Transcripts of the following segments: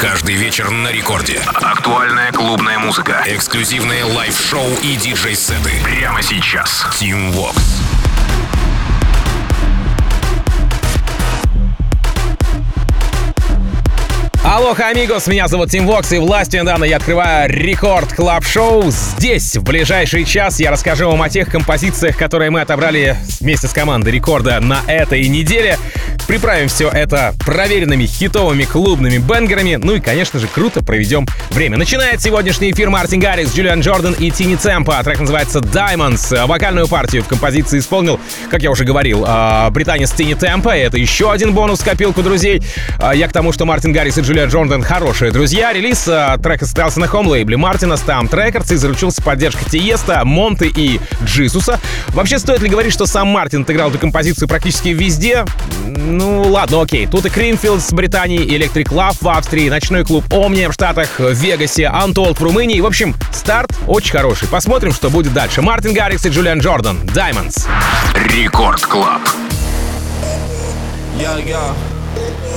Каждый вечер на рекорде. Актуальная клубная музыка. Эксклюзивные лайв-шоу и диджей-сеты. Прямо сейчас. Tim Vox. Алоха, амигос, меня зовут Тим Вокс, и властью недавно я открываю Record Club Show Здесь, в ближайший час, я расскажу вам о тех композициях, которые мы отобрали вместе с командой рекорда на этой неделе. Приправим все это проверенными хитовыми клубными banger ами. Ну и, конечно же, круто проведем время. Начинает сегодняшний эфир Мартин Гаррикс, Джулиан Джордан и Тини Темпа. Трек называется Diamonds. Вокальную партию в композиции исполнил, как я уже говорил, а, британец Тини Темпа. Это еще один бонус в копилку друзей. А, я к тому, что Мартин Гаррикс и Джулиан Джордан хорошие друзья. Релиз трека состоялся на home -лейбле Мартина STMPD RCRDS и заручился поддержкой Тиеста, Монты и Джисуса. Вообще, стоит ли говорить, что сам Мартин отыграл эту композицию практически везде? Ну, ладно, окей. Тут и Creamfields в Британии, Electric Love в Австрии, ночной клуб Omnia в Штатах, в Вегасе, Untold в Румынии. В общем, старт очень хороший. Посмотрим, что будет дальше. Мартин Гаррикс и Джулиан Джордан. Diamonds. Record Club. Yo, yo,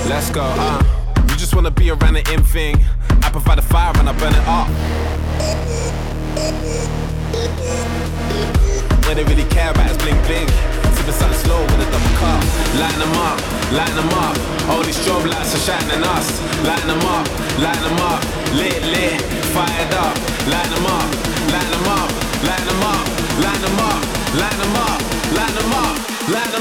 let's go. Uh, you just wanna be around the in thing. I provide the fire and I burn it up. What they really care about is bling bling. Sipping something slow with a double cup. Lighten them up, lighten them up. All these strobe lights are shining us. Lighten them up, lighten them up. Lit, lit, fired up. Lighten them up, lighten them up, lighten them up, lighten them up, lighten them up, lighten them up, lighten them up.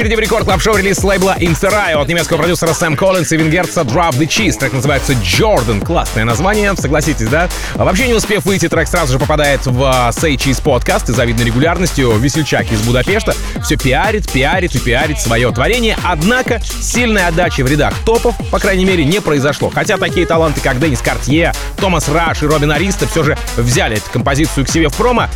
очереди в рекорд клаб релиз лейбла Interrail от немецкого продюсера Сэм Коллинс и венгерца Drop the Cheese. так называется Jordan. Классное название, согласитесь, да? А вообще, не успев выйти, трек сразу же попадает в а, Say Cheese подкаст и завидной регулярностью весельчак из Будапешта все пиарит, пиарит и пиарит свое творение. Однако сильной отдачи в рядах топов, по крайней мере, не произошло. Хотя такие таланты, как Денис Картье, Томас Раш и Робин Ариста все же взяли эту композицию к себе в промо.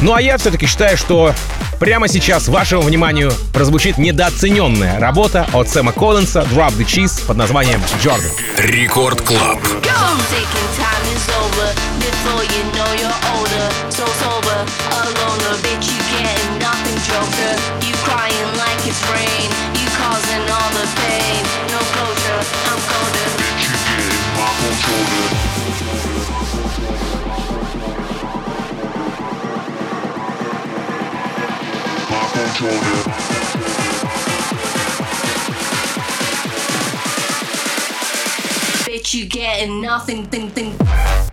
Ну а я все-таки считаю, что прямо сейчас вашему вниманию прозвучит недооцененная работа от Сэма Коллинса Drop the Cheese под названием Jordan. Рекорд Клаб. I'm gonna Bitch, you getting nothing, thing, thing.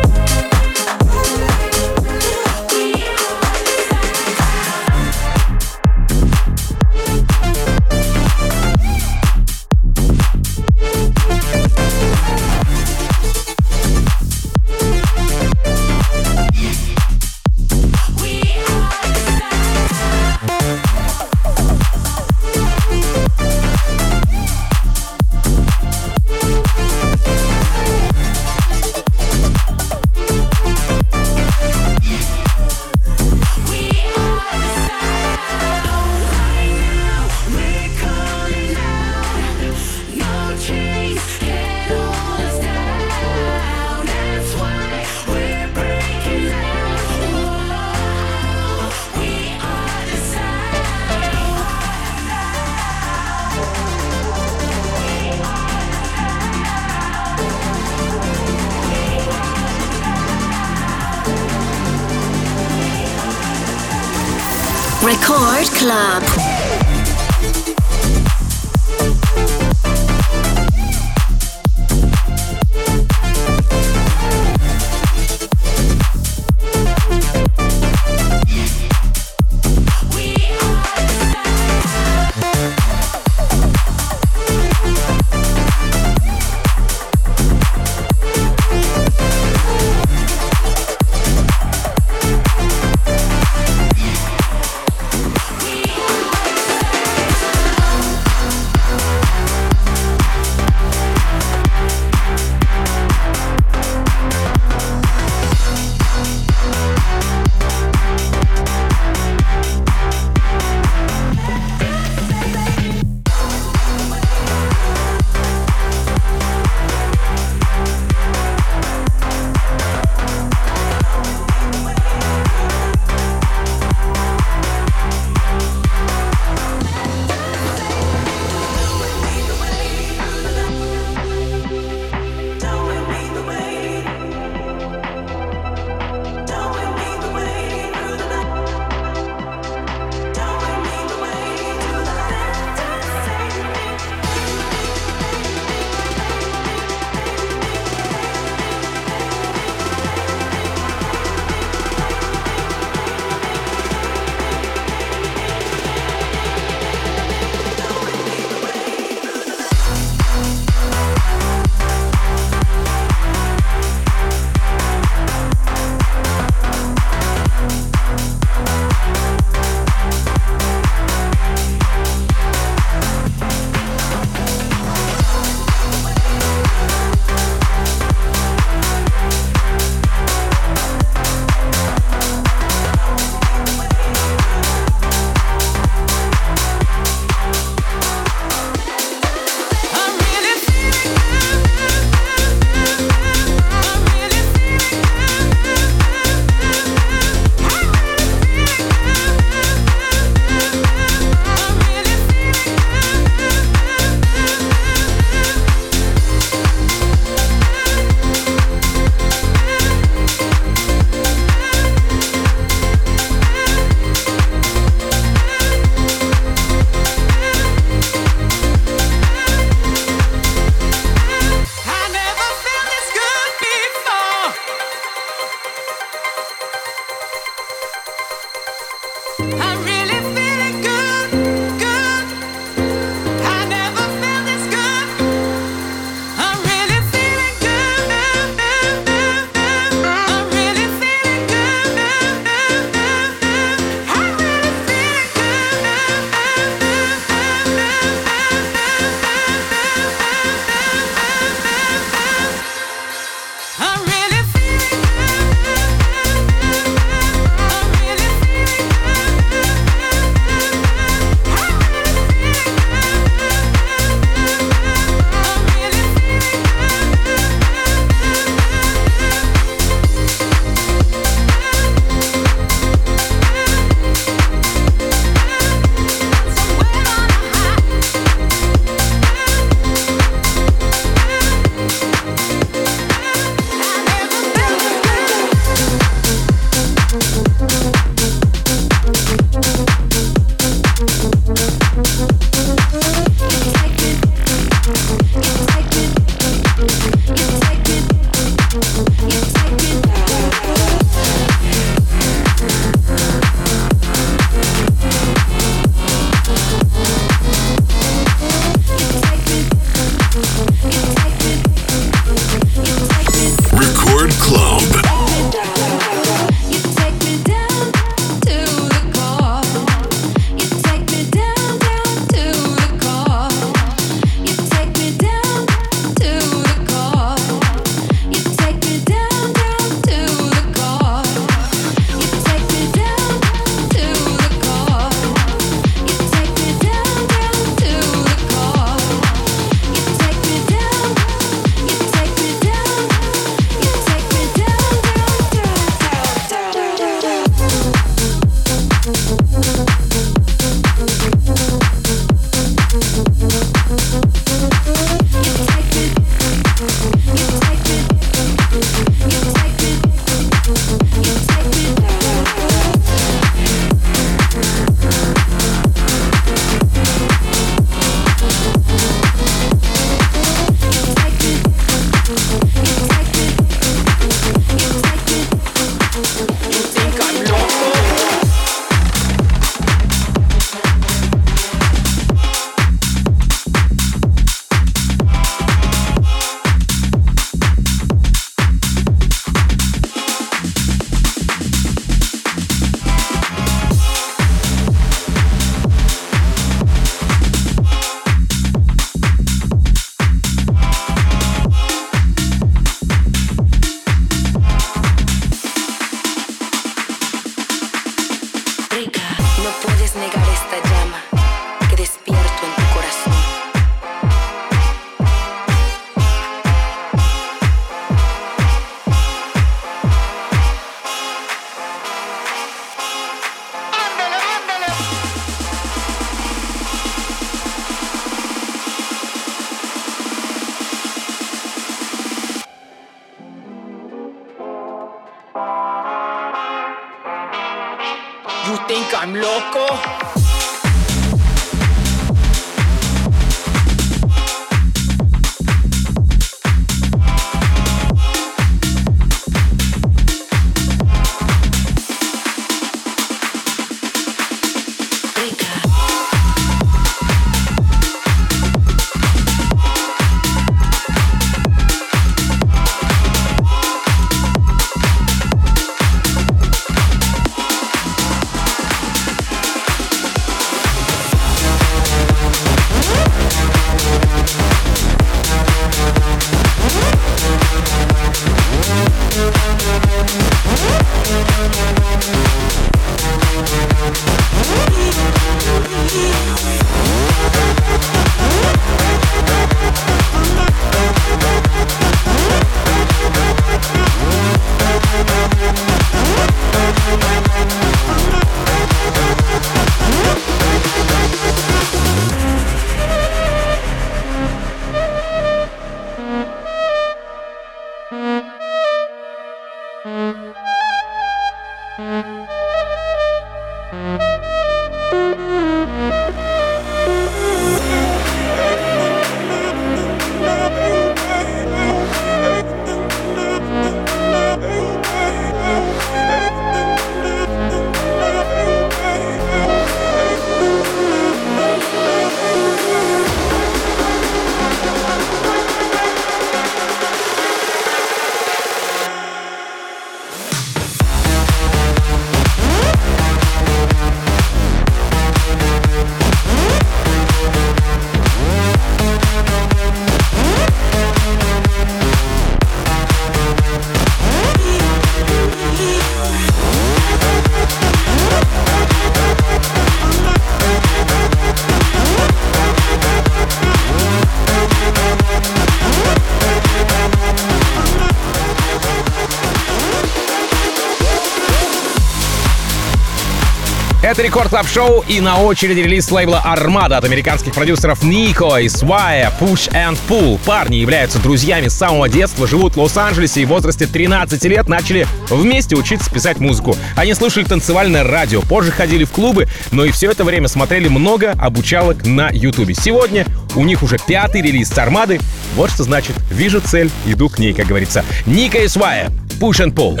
Это Record Club Show и на очереди релиз лейбла Armada от американских продюсеров Нико и Свая, Push and Pull. Парни являются друзьями с самого детства, живут в Лос-Анджелесе и в возрасте 13 лет начали вместе учиться писать музыку. Они слушали танцевальное радио, позже ходили в клубы, но и все это время смотрели много обучалок на Ютубе. Сегодня у них уже пятый релиз с Армады. Вот что значит «Вижу цель, иду к ней», как говорится. Нико и Свая, Push and Pull.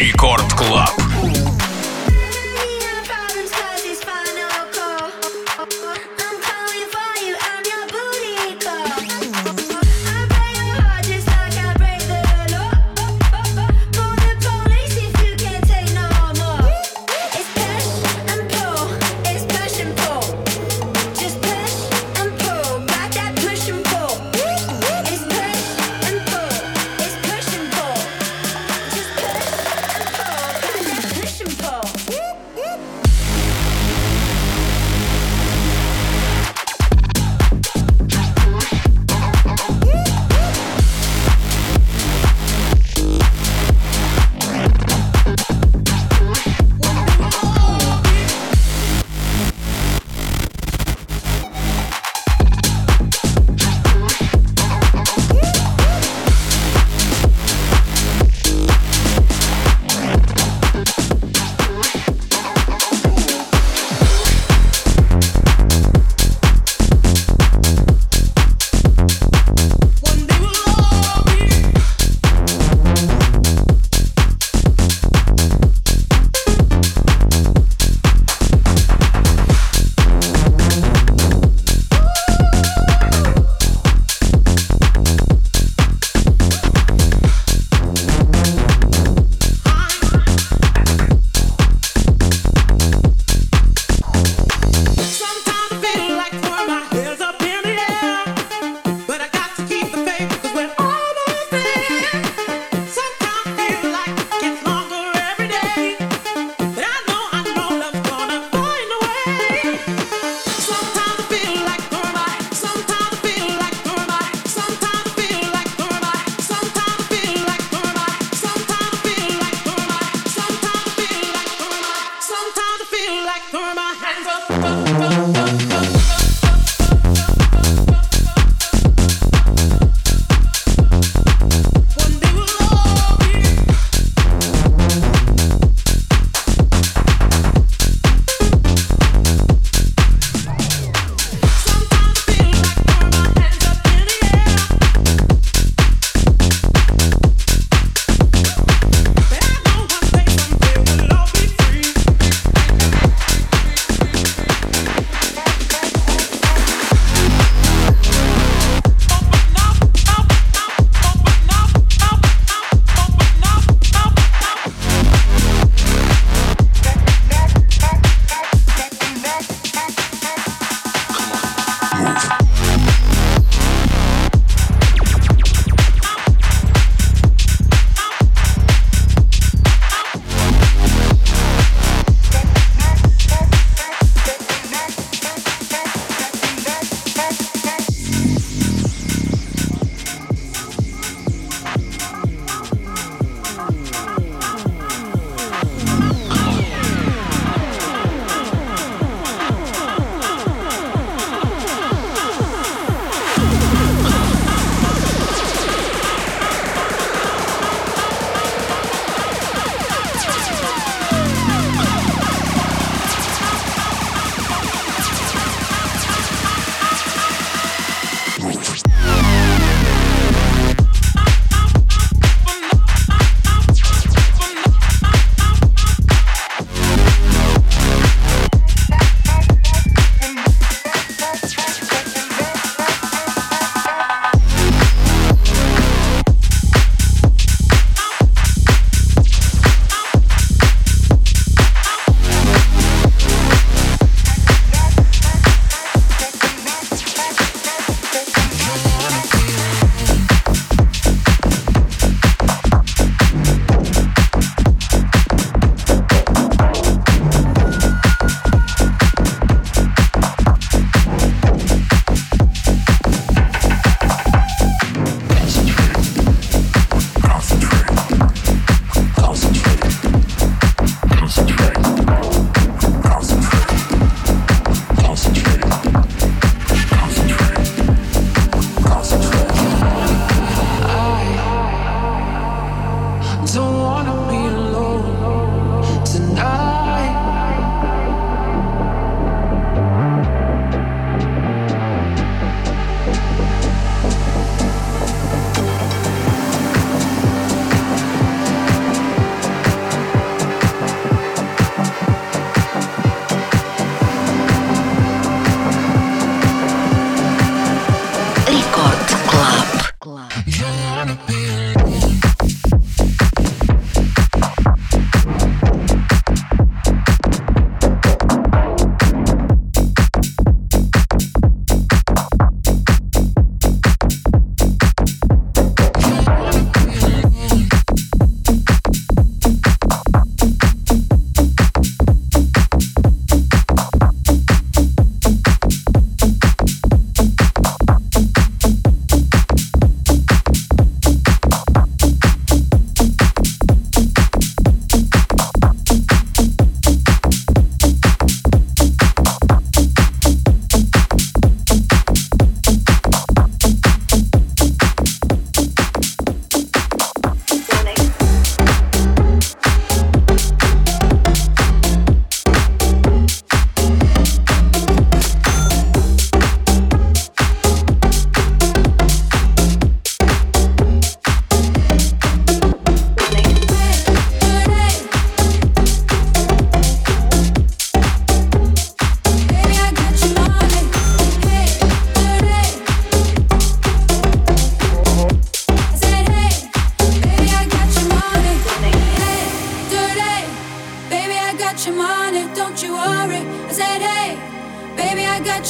Рекорд Клаб.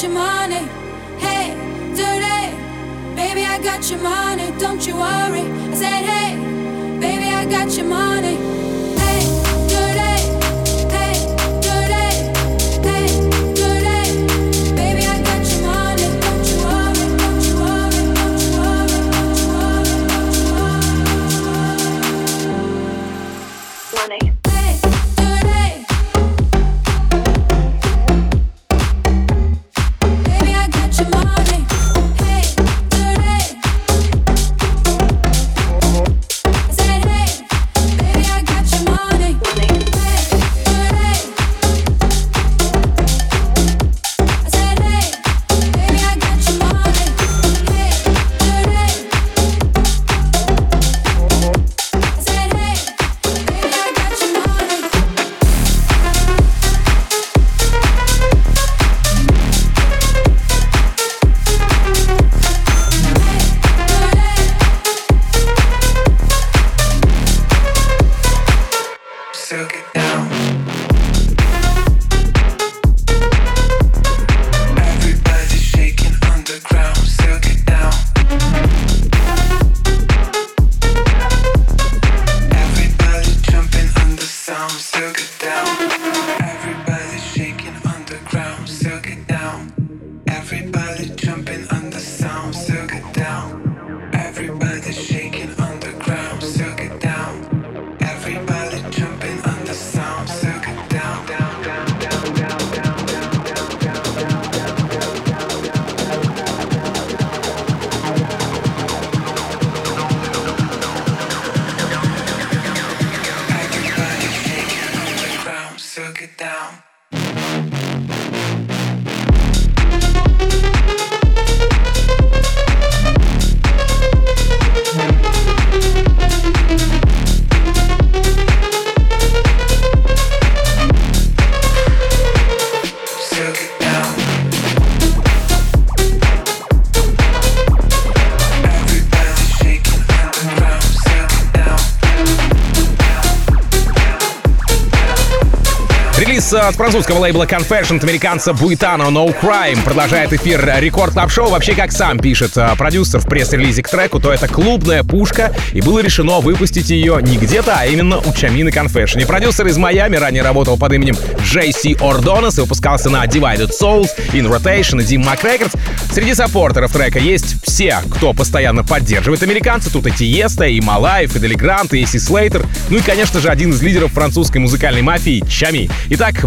Money. Hey, dirty. Baby, I got your money. Don't you worry. I said, hey, baby, I got your money. От французского лейбла Confession американца Буитано No Crime продолжает эфир Рекорд Клаб Шоу. Вообще, как сам пишет э, продюсер в пресс-релизе к треку, то это клубная пушка, и было решено выпустить ее не где-то, а именно у Чамины Confession. И продюсер из Майами ранее работал под именем JC Ordonez и выпускался на Divided Souls, In Rotation и Dim Mac. Среди саппортеров трека есть все, кто постоянно поддерживает американца. Тут и Тиеста, и Малаев, и Дели Грант, и Эсси Слейтер. Ну и, конечно же, один из лидеров французской музыкальной мафии Чами. Итак,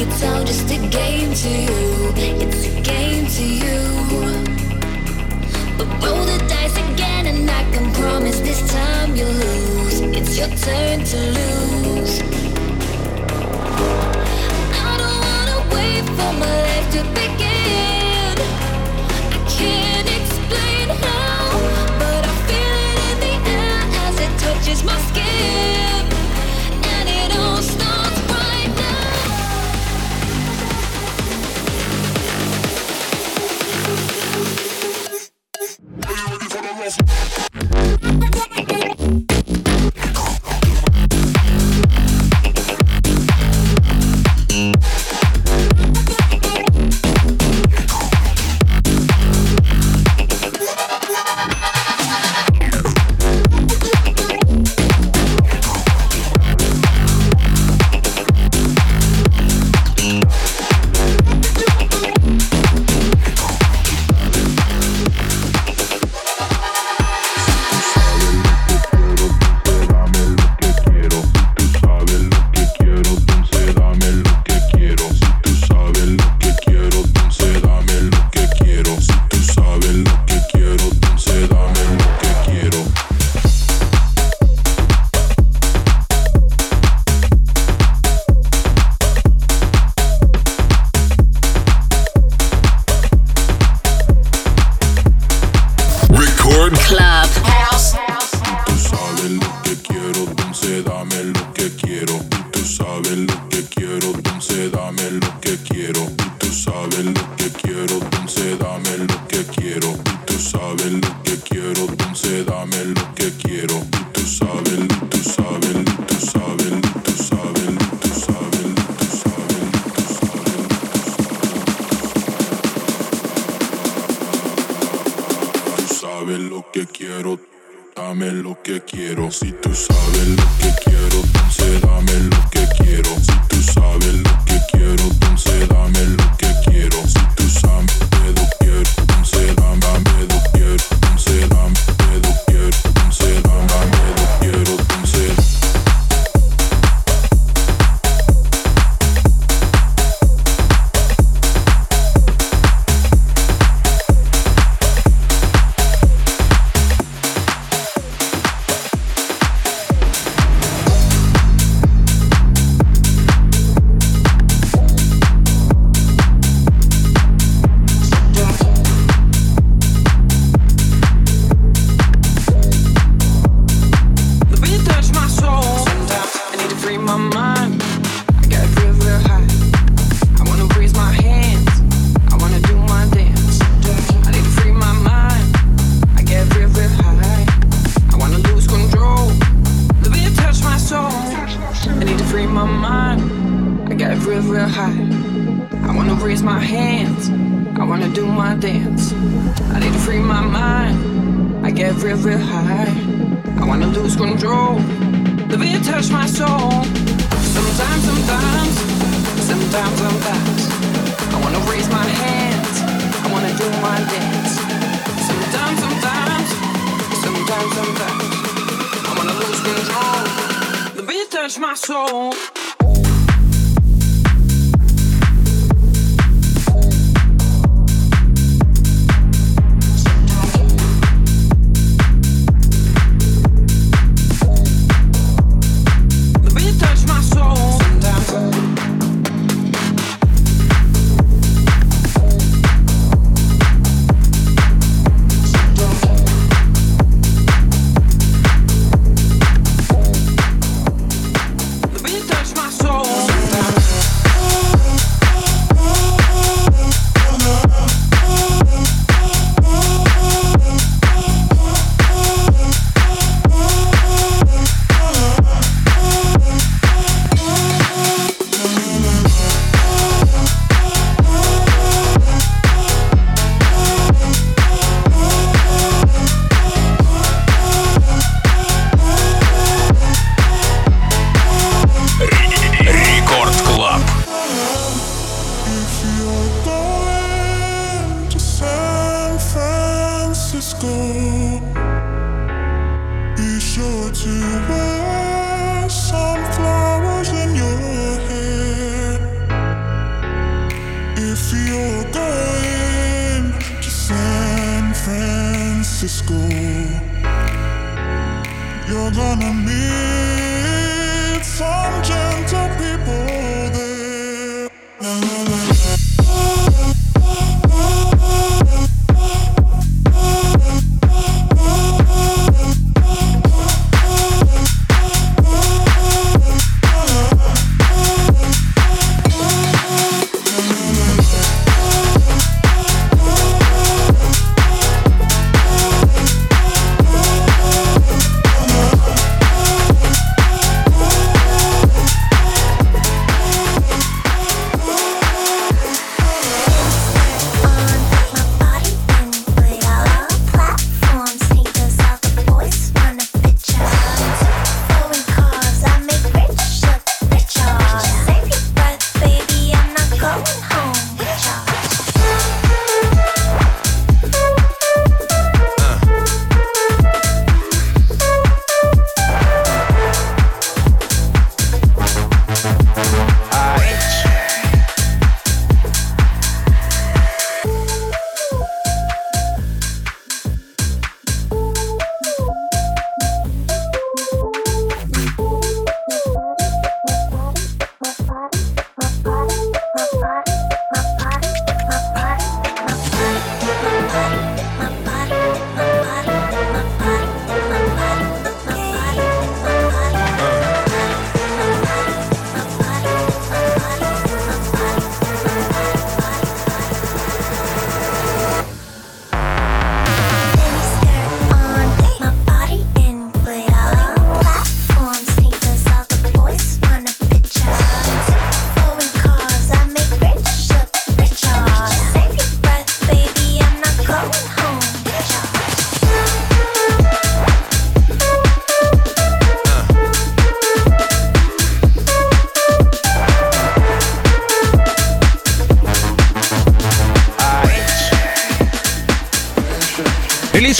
It's all just a game to you. It's a game to you. But roll the dice again, and I can promise this time you lose. It's your turn to lose. I don't wanna wait for my life to begin. I can't explain how, but I feel it in the air as it touches my skin. Si tú sabes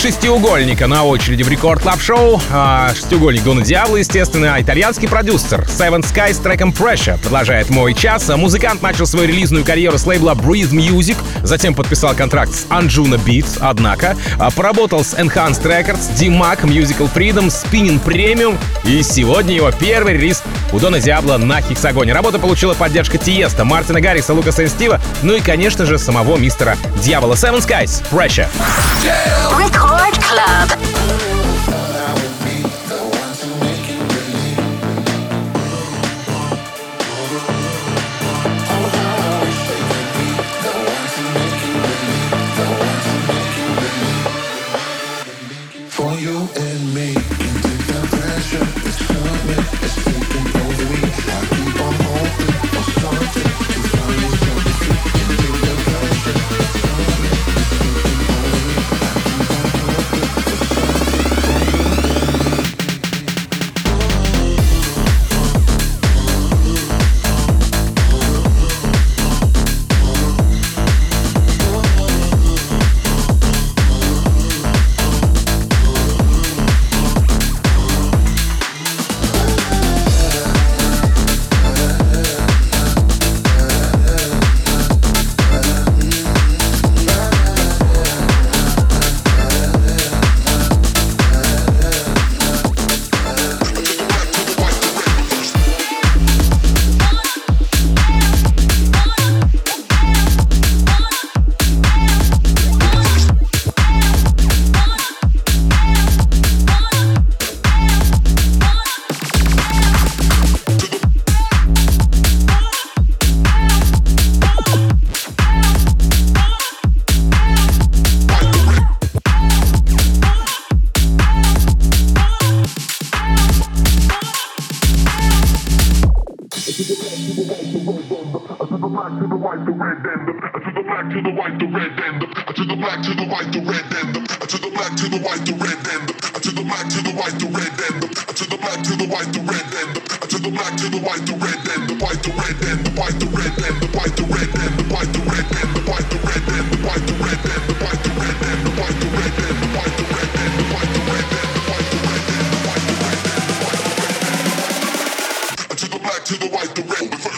шестиугольника на очереди в Record Club Show. А, шестиугольник Дона Диабло, естественно, а итальянский продюсер Seven Skies с треком Pressure продолжает мой час. Музыкант начал свою релизную карьеру с лейбла Breathe Music, затем подписал контракт с Anjunabeats, однако а, поработал с Enhanced Records, Dim Mak, Musical Freedom, Spinnin' Premium и сегодня его первый релиз у Дона Диабло на Hexagon е. Работа получила поддержку Тиеста, Мартина Гаррикса, Лукаса Стива, ну и, конечно же, самого мистера Дьявола Seven Skies, Pressure. Record black to the white, the red, then the to the black to the white, the red, then the to the black to the white, the red, then the to the black to the white, the red, then the to the black to the white, the red, then the to the black to the white, the red, then the to the black to the white, the red, then the white, the red, then the white, the red, then the white, the red, then the white, the red, then the white, the red, then the white, the red, then the white, the red, then the white, the red, then the white, the red, then the white, the red, then the white, the red, then the white, the red, then the white, the red, then the white, the red, to the black to the white, the red.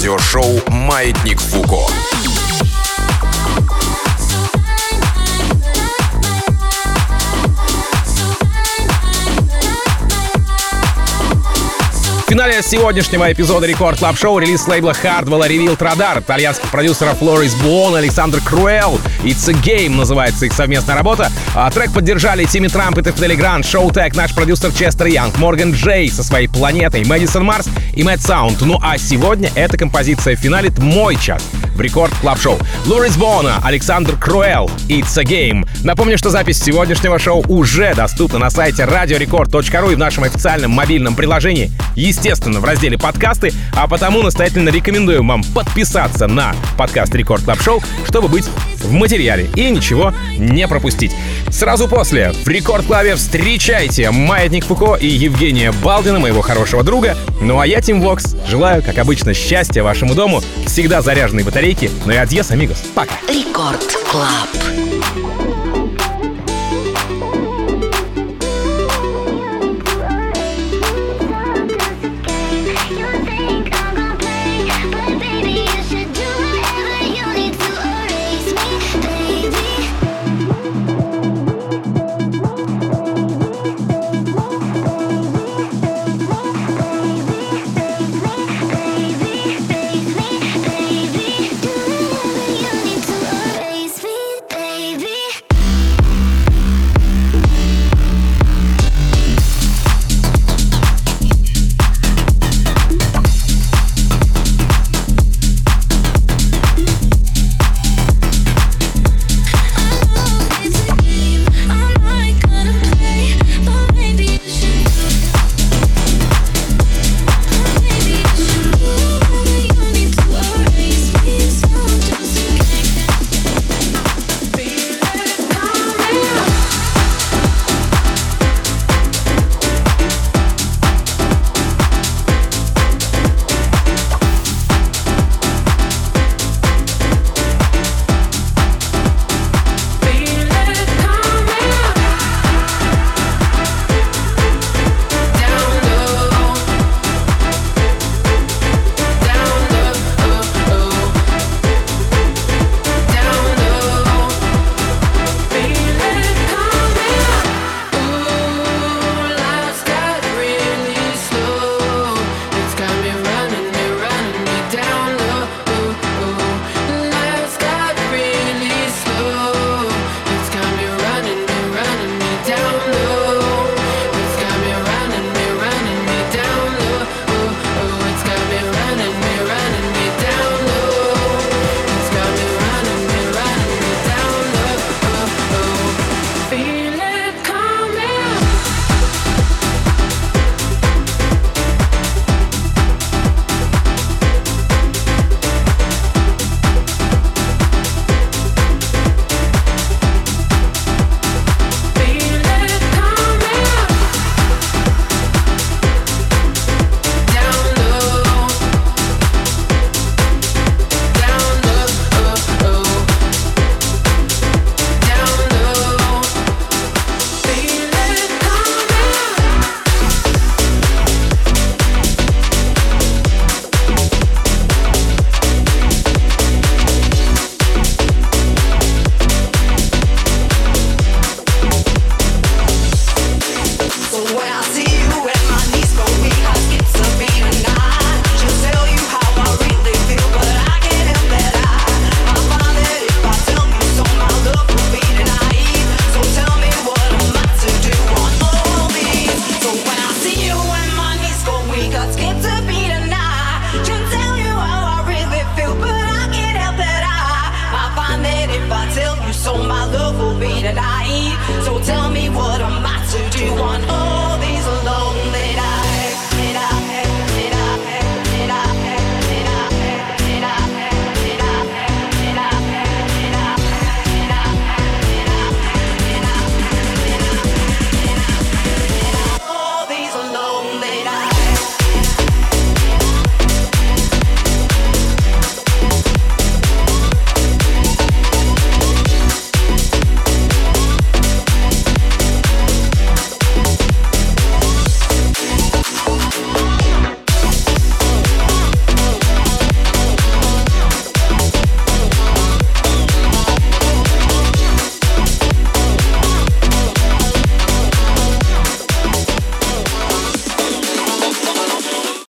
радиошоу «Маятник Фуко». В финале сегодняшнего эпизода Рекорд Клаб Шоу релиз лейбла Hardwell Revealed Radar итальянских продюсеров Флорис Буон, Александр Круэлл It's a Game называется их совместная работа. А трек поддержали Тимми Трамп и Тефтели Грант, Шоу Тек, наш продюсер Честер Янг, Морган Джей со своей планетой, Мэдисон Марс и Мэтт Саунд. Ну а сегодня эта композиция финалит мой час Record Club Show. Лорис Бона, Александр Круэл, It's a Game. Напомню, что запись сегодняшнего шоу уже доступна на сайте radiorecord.ru и в нашем официальном мобильном приложении, естественно, в разделе подкасты, а потому настоятельно рекомендуем вам подписаться на подкаст Record Club Show, чтобы быть в материале и ничего не пропустить. Сразу после в Record Club е встречайте Маятник Фуко и Евгения Балдина, моего хорошего друга. Ну а я, Тим Вокс, желаю, как обычно, счастья вашему дому, всегда заряженной батарейки, ну и адьос, амигос. Пока. Рекорд Клаб.